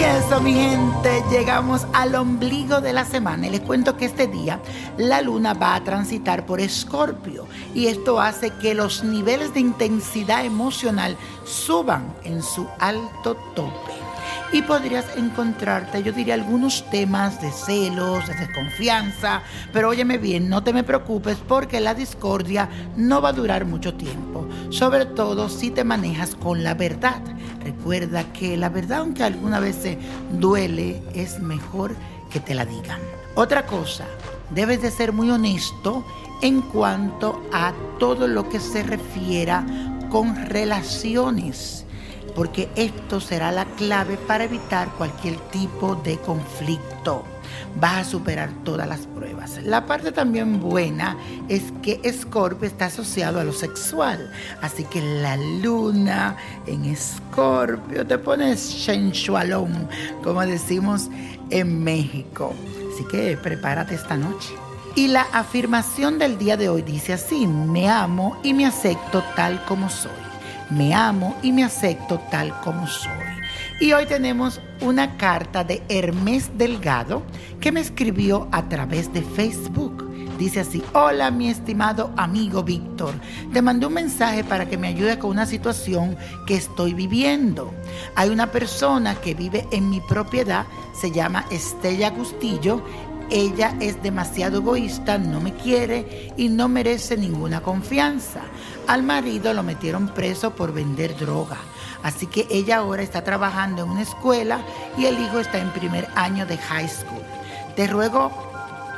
Y eso, mi gente, llegamos al ombligo de la semana. Y les cuento que este día la luna va a transitar por Escorpio. Y esto hace que los niveles de intensidad emocional suban en su alto tope. Y podrías encontrarte, yo diría, algunos temas de celos, de desconfianza. Pero óyeme bien, no te me preocupes porque la discordia no va a durar mucho tiempo. Sobre todo si te manejas con la verdad. Recuerda que la verdad, aunque alguna vez duele, es mejor que te la digan. Otra cosa, debes de ser muy honesto en cuanto a todo lo que se refiera con relaciones, porque esto será la clave para evitar cualquier tipo de conflicto. Vas a superar todas las pruebas. La parte también buena es que Scorpio está asociado a lo sexual. Así que la luna en Scorpio te pones sensualón, como decimos en México. Así que prepárate esta noche. Y la afirmación del día de hoy dice así, me amo y me acepto tal como soy. Me amo y me acepto tal como soy. Y hoy tenemos una carta de Hermes Delgado que me escribió a través de Facebook. Dice así, hola mi estimado amigo Víctor, te mandé un mensaje para que me ayude con una situación que estoy viviendo. Hay una persona que vive en mi propiedad, se llama Estella Agustillo, ella es demasiado egoísta, no me quiere y no merece ninguna confianza. Al marido lo metieron preso por vender droga. Así que ella ahora está trabajando en una escuela y el hijo está en primer año de high school. Te ruego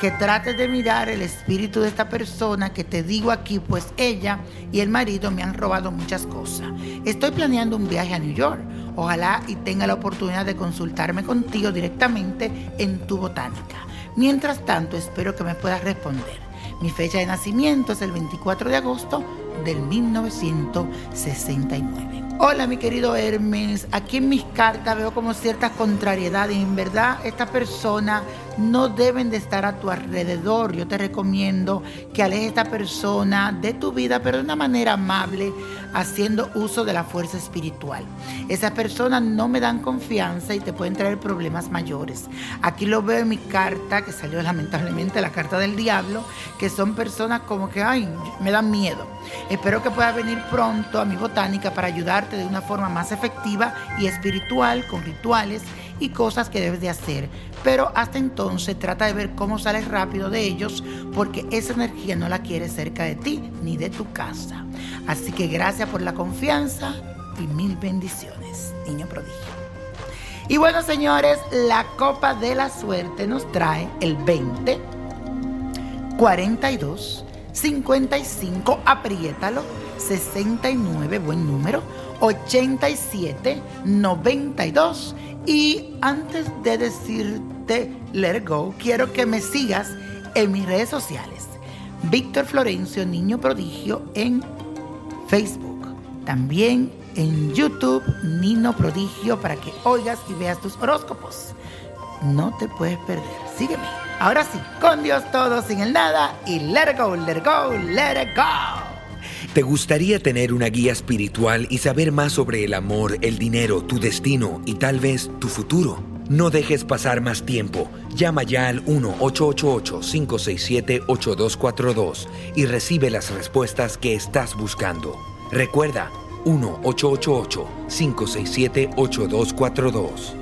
que trates de mirar el espíritu de esta persona que te digo aquí, pues ella y el marido me han robado muchas cosas. Estoy planeando un viaje a New York. Ojalá y tenga la oportunidad de consultarme contigo directamente en tu botánica. Mientras tanto, espero que me puedas responder. Mi fecha de nacimiento es el 24 de agosto del 1969. Hola mi querido Hermes, aquí en mis cartas veo como ciertas contrariedades. En verdad, esta persona no deben de estar a tu alrededor. Yo te recomiendo que alejes a esta persona de tu vida, pero de una manera amable, haciendo uso de la fuerza espiritual. Esas personas no me dan confianza y te pueden traer problemas mayores. Aquí lo veo en mi carta, que salió lamentablemente la carta del diablo, que son personas como que, ay, me dan miedo. Espero que puedas venir pronto a mi botánica para ayudarte de una forma más efectiva y espiritual, con rituales y cosas que debes de hacer. Pero hasta entonces trata de ver cómo sales rápido de ellos porque esa energía no la quieres cerca de ti ni de tu casa. Así que gracias por la confianza y mil bendiciones, niño prodigio. Y bueno, señores, la copa de la suerte nos trae el 20, 42, 55, apriétalo, 69, buen número, 87, 92. Y antes de decirte let go, quiero que me sigas en mis redes sociales. Víctor Florencio, Niño Prodigio, en Facebook. También en YouTube, Nino Prodigio, para que oigas y veas tus horóscopos. No te puedes perder. Sígueme. Ahora sí, con Dios todo, sin el nada y let go, let go, let it go. ¿Te gustaría tener una guía espiritual y saber más sobre el amor, el dinero, tu destino y tal vez tu futuro? No dejes pasar más tiempo. Llama ya al 1-888-567-8242 y recibe las respuestas que estás buscando. Recuerda, 1-888-567-8242.